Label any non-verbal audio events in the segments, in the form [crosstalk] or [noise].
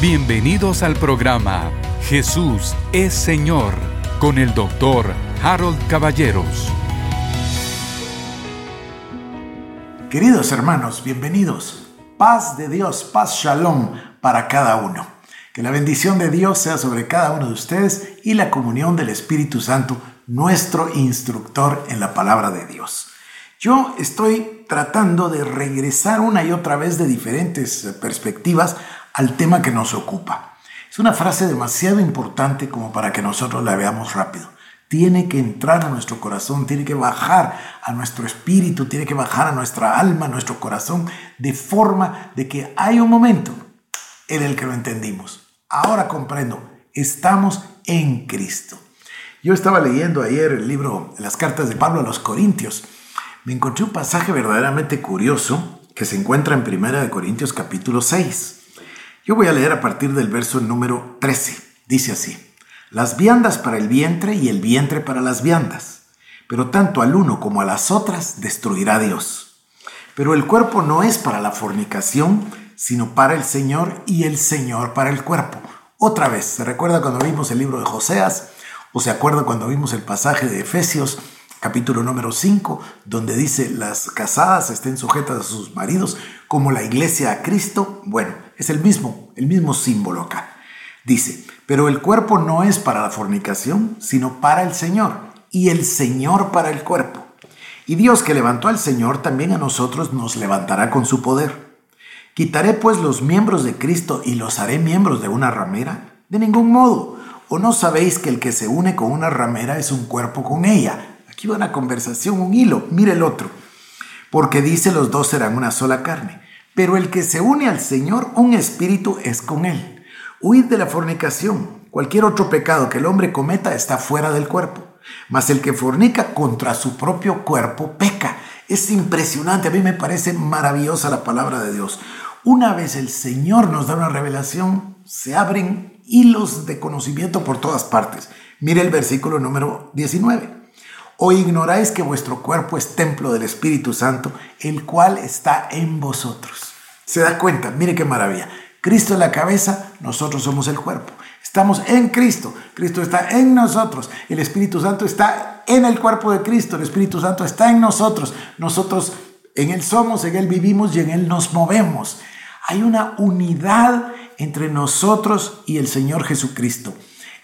Bienvenidos al programa Jesús es Señor con el doctor Harold Caballeros. Queridos hermanos, bienvenidos. Paz de Dios, paz shalom para cada uno. Que la bendición de Dios sea sobre cada uno de ustedes y la comunión del Espíritu Santo, nuestro instructor en la palabra de Dios. Yo estoy tratando de regresar una y otra vez de diferentes perspectivas al tema que nos ocupa. Es una frase demasiado importante como para que nosotros la veamos rápido. Tiene que entrar a nuestro corazón, tiene que bajar a nuestro espíritu, tiene que bajar a nuestra alma, a nuestro corazón, de forma de que hay un momento en el que lo entendimos. Ahora comprendo, estamos en Cristo. Yo estaba leyendo ayer el libro, las cartas de Pablo a los Corintios. Me encontré un pasaje verdaderamente curioso que se encuentra en 1 Corintios capítulo 6. Yo voy a leer a partir del verso número 13. Dice así, las viandas para el vientre y el vientre para las viandas, pero tanto al uno como a las otras destruirá Dios. Pero el cuerpo no es para la fornicación, sino para el Señor y el Señor para el cuerpo. Otra vez, ¿se recuerda cuando vimos el libro de Joseas? ¿O se acuerda cuando vimos el pasaje de Efesios capítulo número 5, donde dice las casadas estén sujetas a sus maridos como la iglesia a Cristo? Bueno, es el mismo, el mismo símbolo acá. Dice, pero el cuerpo no es para la fornicación, sino para el Señor, y el Señor para el cuerpo. Y Dios que levantó al Señor también a nosotros nos levantará con su poder. ¿Quitaré pues los miembros de Cristo y los haré miembros de una ramera? De ningún modo. ¿O no sabéis que el que se une con una ramera es un cuerpo con ella? Aquí va una conversación, un hilo. Mire el otro. Porque dice los dos serán una sola carne. Pero el que se une al Señor, un espíritu es con él. Huid de la fornicación. Cualquier otro pecado que el hombre cometa está fuera del cuerpo. Mas el que fornica contra su propio cuerpo peca. Es impresionante, a mí me parece maravillosa la palabra de Dios. Una vez el Señor nos da una revelación, se abren hilos de conocimiento por todas partes. Mire el versículo número 19. ¿O ignoráis que vuestro cuerpo es templo del Espíritu Santo, el cual está en vosotros? ¿Se da cuenta? Mire qué maravilla. Cristo es la cabeza, nosotros somos el cuerpo. Estamos en Cristo, Cristo está en nosotros, el Espíritu Santo está en el cuerpo de Cristo, el Espíritu Santo está en nosotros, nosotros en Él somos, en Él vivimos y en Él nos movemos. Hay una unidad entre nosotros y el Señor Jesucristo.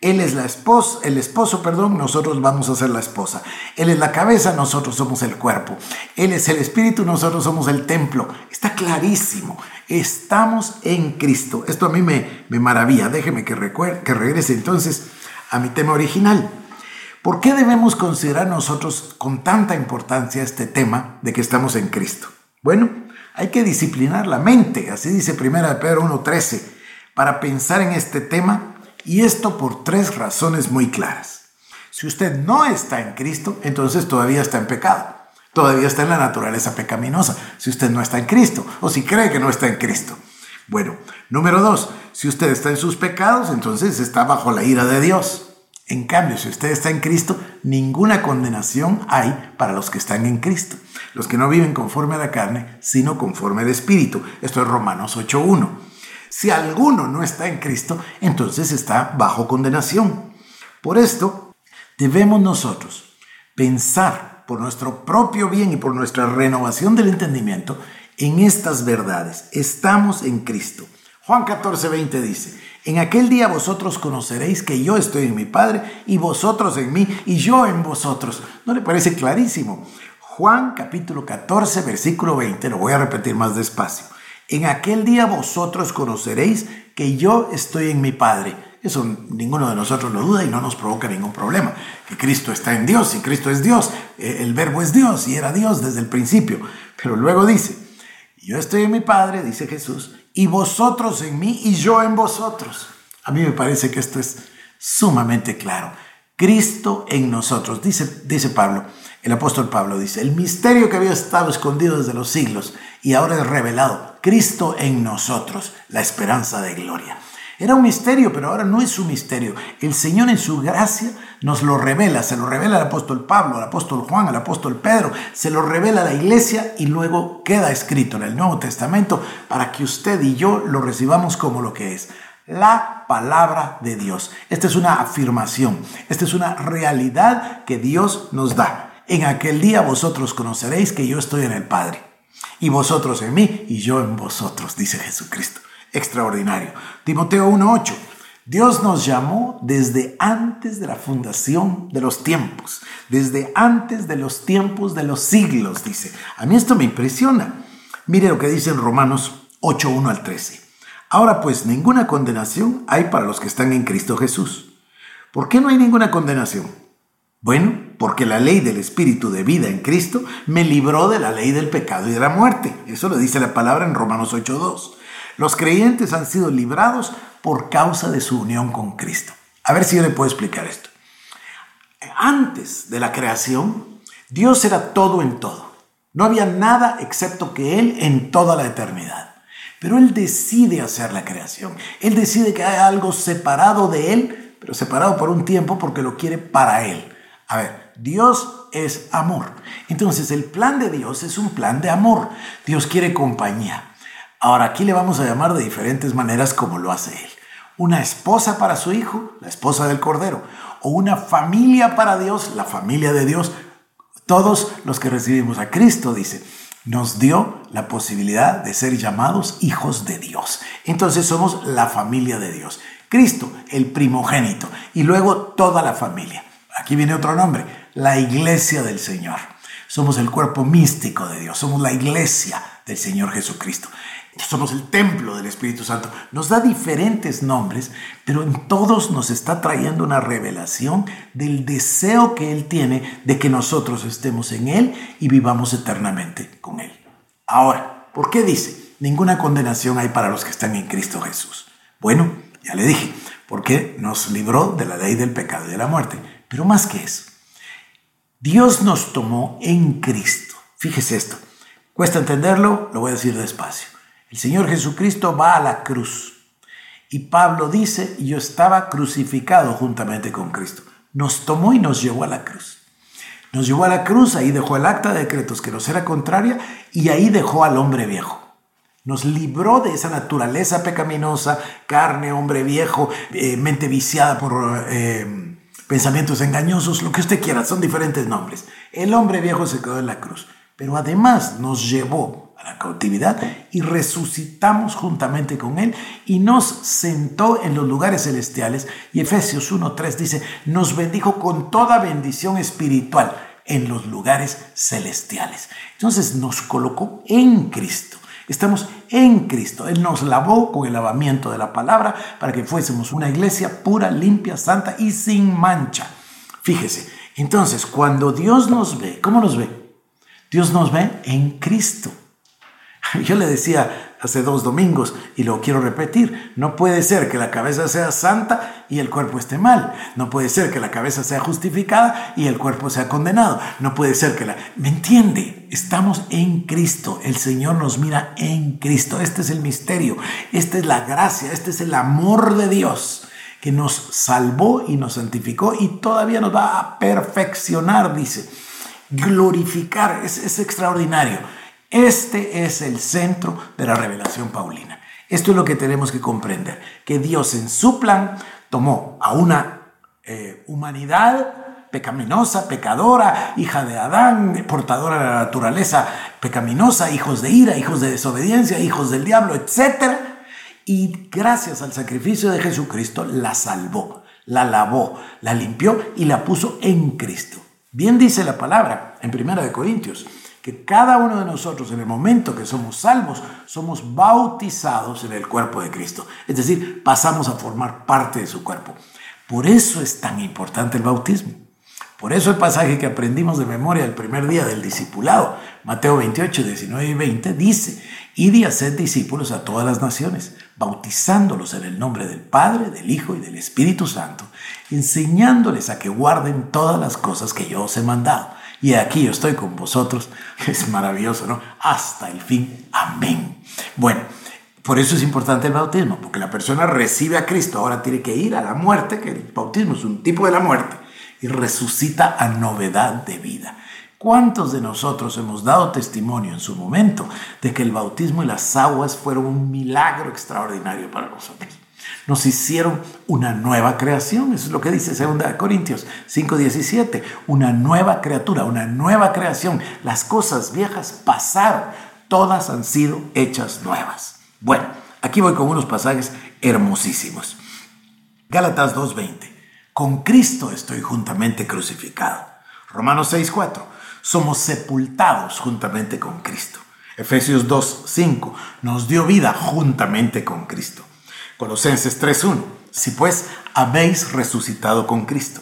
Él es la esposa, el esposo, perdón, nosotros vamos a ser la esposa. Él es la cabeza, nosotros somos el cuerpo. Él es el espíritu, nosotros somos el templo. Está clarísimo. Estamos en Cristo. Esto a mí me, me maravilla. Déjeme que, que regrese entonces a mi tema original. ¿Por qué debemos considerar nosotros con tanta importancia este tema de que estamos en Cristo? Bueno, hay que disciplinar la mente, así dice 1 Pedro 1.13, para pensar en este tema y esto por tres razones muy claras. Si usted no está en Cristo, entonces todavía está en pecado. Todavía está en la naturaleza pecaminosa. Si usted no está en Cristo o si cree que no está en Cristo. Bueno, número dos, si usted está en sus pecados, entonces está bajo la ira de Dios. En cambio, si usted está en Cristo, ninguna condenación hay para los que están en Cristo. Los que no viven conforme a la carne, sino conforme al Espíritu. Esto es Romanos 8.1. Si alguno no está en Cristo, entonces está bajo condenación. Por esto, debemos nosotros pensar por nuestro propio bien y por nuestra renovación del entendimiento en estas verdades. Estamos en Cristo. Juan 14, 20 dice, en aquel día vosotros conoceréis que yo estoy en mi Padre y vosotros en mí y yo en vosotros. ¿No le parece clarísimo? Juan capítulo 14, versículo 20, lo voy a repetir más despacio. En aquel día vosotros conoceréis que yo estoy en mi Padre. Eso ninguno de nosotros lo duda y no nos provoca ningún problema. Que Cristo está en Dios y Cristo es Dios. Eh, el verbo es Dios y era Dios desde el principio. Pero luego dice, yo estoy en mi Padre, dice Jesús, y vosotros en mí y yo en vosotros. A mí me parece que esto es sumamente claro. Cristo en nosotros, dice, dice Pablo, el apóstol Pablo dice, el misterio que había estado escondido desde los siglos y ahora es revelado, Cristo en nosotros, la esperanza de gloria. Era un misterio, pero ahora no es un misterio. El Señor en su gracia nos lo revela, se lo revela al apóstol Pablo, al apóstol Juan, al apóstol Pedro, se lo revela a la iglesia y luego queda escrito en el Nuevo Testamento para que usted y yo lo recibamos como lo que es, la palabra de Dios. Esta es una afirmación, esta es una realidad que Dios nos da. En aquel día vosotros conoceréis que yo estoy en el Padre, y vosotros en mí, y yo en vosotros, dice Jesucristo. Extraordinario. Timoteo 1.8. Dios nos llamó desde antes de la fundación de los tiempos, desde antes de los tiempos de los siglos, dice. A mí esto me impresiona. Mire lo que dice en Romanos 8.1 al 13. Ahora pues ninguna condenación hay para los que están en Cristo Jesús. ¿Por qué no hay ninguna condenación? Bueno, porque la ley del Espíritu de vida en Cristo me libró de la ley del pecado y de la muerte. Eso lo dice la palabra en Romanos 8.2. Los creyentes han sido librados por causa de su unión con Cristo. A ver si yo le puedo explicar esto. Antes de la creación, Dios era todo en todo. No había nada excepto que Él en toda la eternidad. Pero Él decide hacer la creación. Él decide que hay algo separado de Él, pero separado por un tiempo porque lo quiere para Él. A ver, Dios es amor. Entonces el plan de Dios es un plan de amor. Dios quiere compañía. Ahora aquí le vamos a llamar de diferentes maneras como lo hace él. Una esposa para su hijo, la esposa del Cordero. O una familia para Dios, la familia de Dios. Todos los que recibimos a Cristo, dice, nos dio la posibilidad de ser llamados hijos de Dios. Entonces somos la familia de Dios. Cristo, el primogénito, y luego toda la familia. Aquí viene otro nombre, la iglesia del Señor. Somos el cuerpo místico de Dios, somos la iglesia del Señor Jesucristo somos el templo del Espíritu Santo. Nos da diferentes nombres, pero en todos nos está trayendo una revelación del deseo que Él tiene de que nosotros estemos en Él y vivamos eternamente con Él. Ahora, ¿por qué dice? Ninguna condenación hay para los que están en Cristo Jesús. Bueno, ya le dije, porque nos libró de la ley del pecado y de la muerte. Pero más que eso, Dios nos tomó en Cristo. Fíjese esto. Cuesta entenderlo, lo voy a decir despacio. El Señor Jesucristo va a la cruz. Y Pablo dice, yo estaba crucificado juntamente con Cristo. Nos tomó y nos llevó a la cruz. Nos llevó a la cruz, ahí dejó el acta de decretos que nos era contraria y ahí dejó al hombre viejo. Nos libró de esa naturaleza pecaminosa, carne, hombre viejo, eh, mente viciada por eh, pensamientos engañosos, lo que usted quiera, son diferentes nombres. El hombre viejo se quedó en la cruz, pero además nos llevó la cautividad y resucitamos juntamente con Él y nos sentó en los lugares celestiales. Y Efesios 1.3 dice, nos bendijo con toda bendición espiritual en los lugares celestiales. Entonces nos colocó en Cristo. Estamos en Cristo. Él nos lavó con el lavamiento de la palabra para que fuésemos una iglesia pura, limpia, santa y sin mancha. Fíjese, entonces cuando Dios nos ve, ¿cómo nos ve? Dios nos ve en Cristo. [laughs] Yo le decía hace dos domingos y lo quiero repetir, no puede ser que la cabeza sea santa y el cuerpo esté mal, no puede ser que la cabeza sea justificada y el cuerpo sea condenado, no puede ser que la... ¿Me entiende? Estamos en Cristo, el Señor nos mira en Cristo, este es el misterio, esta es la gracia, este es el amor de Dios que nos salvó y nos santificó y todavía nos va a perfeccionar, dice, glorificar, es, es extraordinario. Este es el centro de la revelación paulina. Esto es lo que tenemos que comprender, que Dios en su plan tomó a una eh, humanidad pecaminosa, pecadora, hija de Adán, portadora de la naturaleza pecaminosa, hijos de ira, hijos de desobediencia, hijos del diablo, etc. Y gracias al sacrificio de Jesucristo la salvó, la lavó, la limpió y la puso en Cristo. Bien dice la palabra en Primera de Corintios que cada uno de nosotros en el momento que somos salvos, somos bautizados en el cuerpo de Cristo. Es decir, pasamos a formar parte de su cuerpo. Por eso es tan importante el bautismo. Por eso el pasaje que aprendimos de memoria el primer día del discipulado, Mateo 28, 19 y 20, dice, id y haced discípulos a todas las naciones, bautizándolos en el nombre del Padre, del Hijo y del Espíritu Santo, enseñándoles a que guarden todas las cosas que yo os he mandado y aquí yo estoy con vosotros. [laughs] Es maravilloso, ¿no? Hasta el fin. Amén. Bueno, por eso es importante el bautismo, porque la persona recibe a Cristo, ahora tiene que ir a la muerte, que el bautismo es un tipo de la muerte, y resucita a novedad de vida. ¿Cuántos de nosotros hemos dado testimonio en su momento de que el bautismo y las aguas fueron un milagro extraordinario para nosotros? Nos hicieron una nueva creación, eso es lo que dice 2 Corintios 5:17, una nueva criatura, una nueva creación. Las cosas viejas pasaron, todas han sido hechas nuevas. Bueno, aquí voy con unos pasajes hermosísimos. Gálatas 2:20, con Cristo estoy juntamente crucificado. Romanos 6:4, somos sepultados juntamente con Cristo. Efesios 2:5, nos dio vida juntamente con Cristo. Colosenses 3.1. Si pues habéis resucitado con Cristo.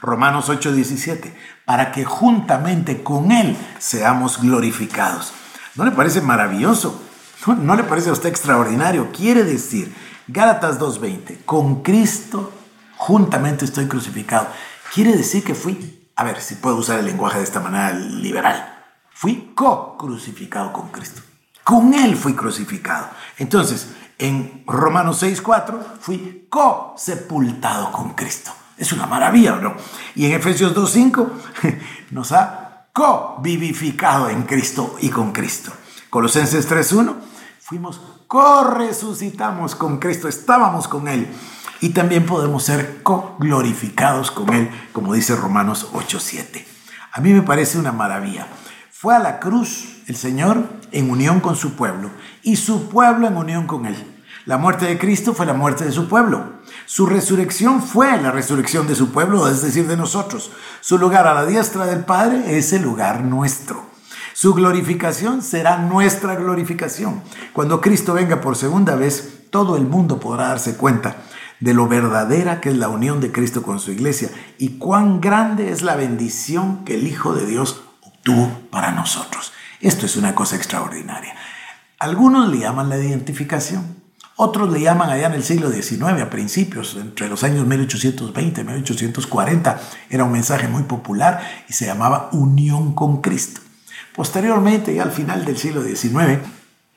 Romanos 8.17. Para que juntamente con Él seamos glorificados. ¿No le parece maravilloso? ¿No, le parece a usted extraordinario? Quiere decir, Gálatas 2.20, con Cristo juntamente estoy crucificado. Quiere decir que fui, a ver si puedo usar el lenguaje de esta manera liberal, fui co-crucificado con Cristo. Con Él fui crucificado. Entonces, en Romanos 6.4 fui co-sepultado con Cristo. Es una maravilla, ¿no? Y en Efesios 2.5 [laughs] nos ha co-vivificado en Cristo y con Cristo. Colosenses 3.1 fuimos co-resucitamos con Cristo, estábamos con Él. Y también podemos ser co-glorificados con Él, como dice Romanos 8.7. A mí me parece una maravilla. Fue a la cruz el Señor en unión con su pueblo y su pueblo en unión con Él. La muerte de Cristo fue la muerte de su pueblo. Su resurrección fue la resurrección de su pueblo, es decir, de nosotros. Su lugar a la diestra del Padre es el lugar nuestro. Su glorificación será nuestra glorificación. Cuando Cristo venga por segunda vez, todo el mundo podrá darse cuenta de lo verdadera que es la unión de Cristo con su iglesia y cuán grande es la bendición que el Hijo de Dios obtuvo para nosotros. Esto es una cosa extraordinaria. Algunos le llaman la identificación, otros le llaman allá en el siglo XIX, a principios, entre los años 1820 y 1840, era un mensaje muy popular y se llamaba unión con Cristo. Posteriormente, ya al final del siglo XIX,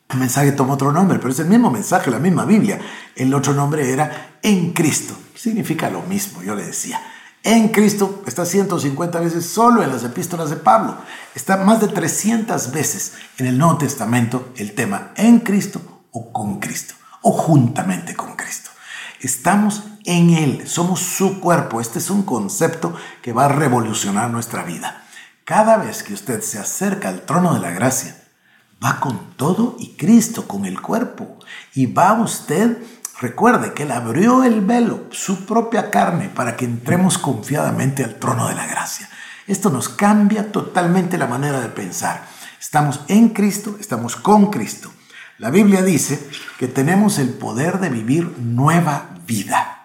el mensaje tomó otro nombre, pero es el mismo mensaje, la misma Biblia. El otro nombre era en Cristo. Significa lo mismo, yo le decía. En Cristo está 150 veces solo en las epístolas de Pablo. Está más de 300 veces en el Nuevo Testamento el tema en Cristo o con Cristo o juntamente con Cristo. Estamos en Él, somos su cuerpo. Este es un concepto que va a revolucionar nuestra vida. Cada vez que usted se acerca al trono de la gracia, va con todo y Cristo, con el cuerpo. Y va usted Recuerde que Él abrió el velo, su propia carne, para que entremos confiadamente al trono de la gracia. Esto nos cambia totalmente la manera de pensar. Estamos en Cristo, estamos con Cristo. La Biblia dice que tenemos el poder de vivir nueva vida.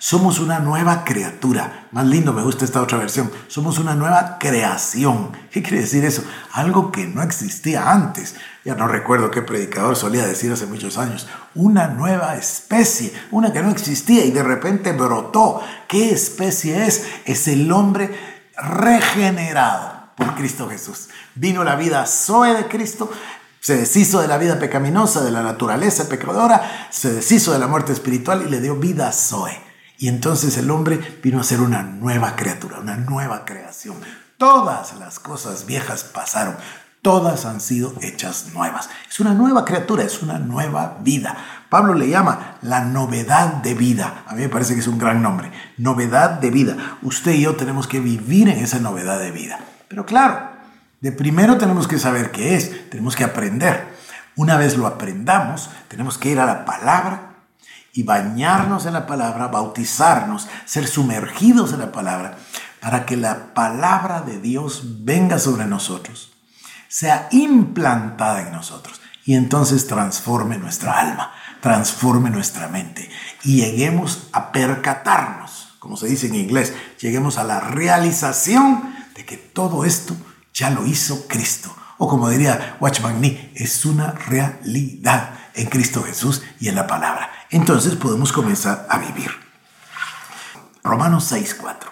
Somos una nueva criatura. Más lindo, me gusta esta otra versión. Somos una nueva creación. ¿Qué quiere decir eso? Algo que no existía antes. Ya no recuerdo qué predicador solía decir hace muchos años. Una nueva especie, una que no existía y de repente brotó. ¿Qué especie es? Es el hombre regenerado por Cristo Jesús. Vino la vida Zoe de Cristo, se deshizo de la vida pecaminosa, de la naturaleza pecadora, se deshizo de la muerte espiritual y le dio vida Zoe. Y entonces el hombre vino a ser una nueva criatura, una nueva creación. Todas las cosas viejas pasaron, todas han sido hechas nuevas. Es una nueva criatura, es una nueva vida. Pablo le llama la novedad de vida. A mí me parece que es un gran nombre. Novedad de vida. Usted y yo tenemos que vivir en esa novedad de vida. Pero claro, de primero tenemos que saber qué es, tenemos que aprender. Una vez lo aprendamos, tenemos que ir a la palabra y bañarnos en la palabra, bautizarnos, ser sumergidos en la palabra, para que la palabra de Dios venga sobre nosotros, sea implantada en nosotros y entonces transforme nuestra alma, transforme nuestra mente y lleguemos a percatarnos, como se dice en inglés, lleguemos a la realización de que todo esto ya lo hizo Cristo. O como diría Watchman Nee, es una realidad en Cristo Jesús y en la palabra entonces podemos comenzar a vivir. Romanos 6:4.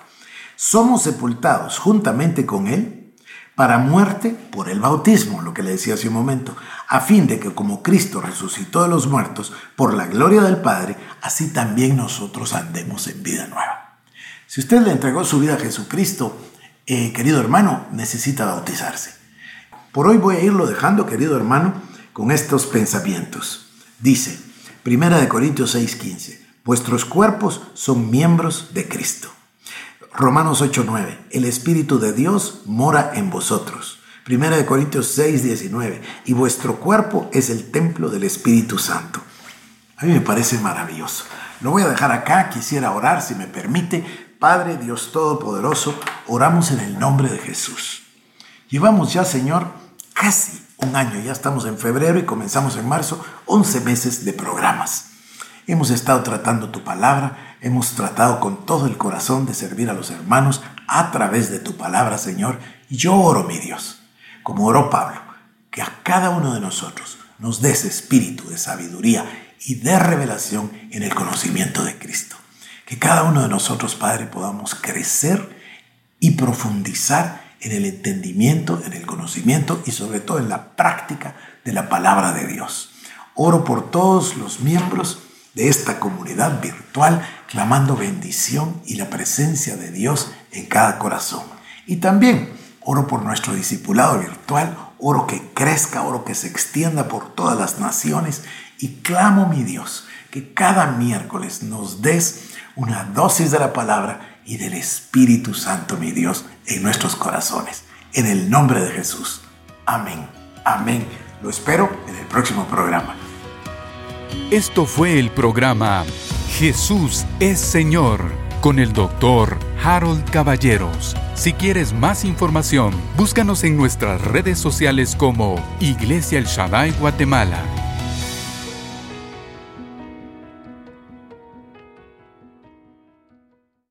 Somos sepultados juntamente con Él para muerte por el bautismo, lo que le decía hace un momento, a fin de que como Cristo resucitó de los muertos por la gloria del Padre, así también nosotros andemos en vida nueva. Si usted le entregó su vida a Jesucristo, eh, querido hermano, necesita bautizarse. Por hoy voy a irlo dejando, querido hermano, con estos pensamientos. Dice, Primera de Corintios 6:15. Vuestros cuerpos son miembros de Cristo. Romanos 8:9. El Espíritu de Dios mora en vosotros. Primera de Corintios 6, 19. Y vuestro cuerpo es el templo del Espíritu Santo. A mí me parece maravilloso. Lo voy a dejar acá, quisiera orar si me permite. Padre Dios Todopoderoso, oramos en el nombre de Jesús. Llevamos ya, Señor, casi un año, ya estamos en febrero y comenzamos en marzo, 11 meses de programas. Hemos estado tratando tu palabra, hemos tratado con todo el corazón de servir a los hermanos a través de tu palabra, Señor. Y yo oro, mi Dios, como oró Pablo, que a cada uno de nosotros nos des espíritu de sabiduría y de revelación en el conocimiento de Cristo. Que cada uno de nosotros, Padre, podamos crecer y profundizar en el entendimiento, en el conocimiento y sobre todo en la práctica de la palabra de Dios. Oro por todos los miembros de esta comunidad virtual, clamando bendición y la presencia de Dios en cada corazón. Y también oro por nuestro discipulado virtual, oro que crezca, oro que se extienda por todas las naciones y clamo, mi Dios, que cada miércoles nos des una dosis de la palabra y del Espíritu Santo, mi Dios, en nuestros corazones. En el nombre de Jesús. Amén. Amén. Lo espero en el próximo programa. Esto fue el programa Jesús es Señor con el doctor Harold Caballeros. Si quieres más información, búscanos en nuestras redes sociales como Iglesia El Shaddai Guatemala